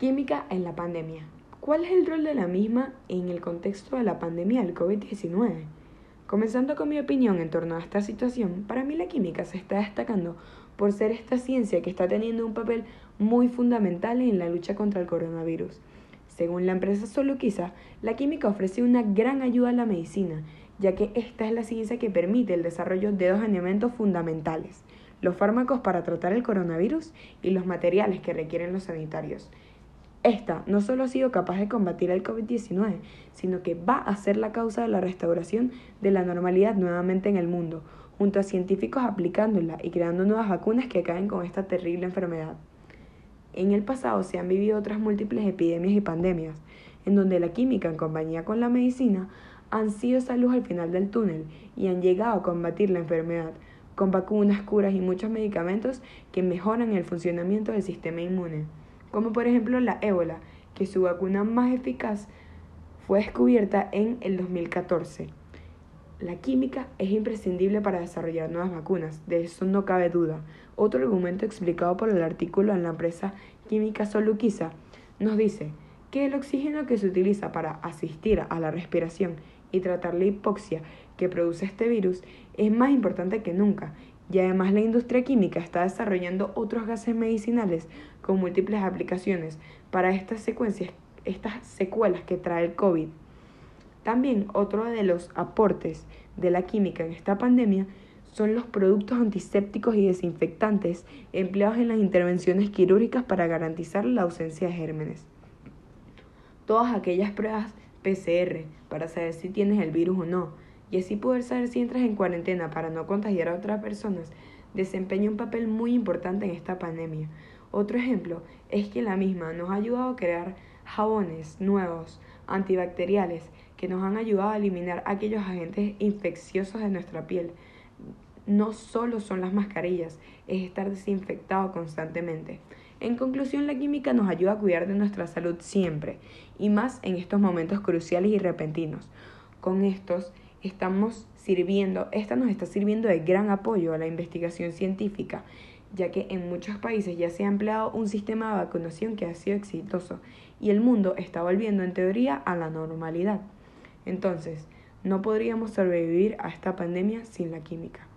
Química en la pandemia. ¿Cuál es el rol de la misma en el contexto de la pandemia del COVID-19? Comenzando con mi opinión en torno a esta situación, para mí la química se está destacando por ser esta ciencia que está teniendo un papel muy fundamental en la lucha contra el coronavirus. Según la empresa Soluquiza, la química ofrece una gran ayuda a la medicina, ya que esta es la ciencia que permite el desarrollo de dos elementos fundamentales, los fármacos para tratar el coronavirus y los materiales que requieren los sanitarios. Esta no solo ha sido capaz de combatir el COVID-19, sino que va a ser la causa de la restauración de la normalidad nuevamente en el mundo, junto a científicos aplicándola y creando nuevas vacunas que acaben con esta terrible enfermedad. En el pasado se han vivido otras múltiples epidemias y pandemias, en donde la química en compañía con la medicina han sido esa luz al final del túnel y han llegado a combatir la enfermedad, con vacunas, curas y muchos medicamentos que mejoran el funcionamiento del sistema inmune como por ejemplo la ébola, que su vacuna más eficaz fue descubierta en el 2014. La química es imprescindible para desarrollar nuevas vacunas, de eso no cabe duda. Otro argumento explicado por el artículo en la empresa química Soluquiza nos dice que el oxígeno que se utiliza para asistir a la respiración y tratar la hipoxia que produce este virus es más importante que nunca y además la industria química está desarrollando otros gases medicinales con múltiples aplicaciones para estas secuencias, estas secuelas que trae el COVID. También otro de los aportes de la química en esta pandemia son los productos antisépticos y desinfectantes empleados en las intervenciones quirúrgicas para garantizar la ausencia de gérmenes. Todas aquellas pruebas PCR para saber si tienes el virus o no, y así poder saber si entras en cuarentena para no contagiar a otras personas, desempeña un papel muy importante en esta pandemia. Otro ejemplo es que la misma nos ha ayudado a crear jabones nuevos, antibacteriales, que nos han ayudado a eliminar aquellos agentes infecciosos de nuestra piel. No solo son las mascarillas, es estar desinfectado constantemente. En conclusión, la química nos ayuda a cuidar de nuestra salud siempre, y más en estos momentos cruciales y repentinos. Con estos estamos sirviendo, esta nos está sirviendo de gran apoyo a la investigación científica, ya que en muchos países ya se ha empleado un sistema de vacunación que ha sido exitoso y el mundo está volviendo en teoría a la normalidad. Entonces, no podríamos sobrevivir a esta pandemia sin la química.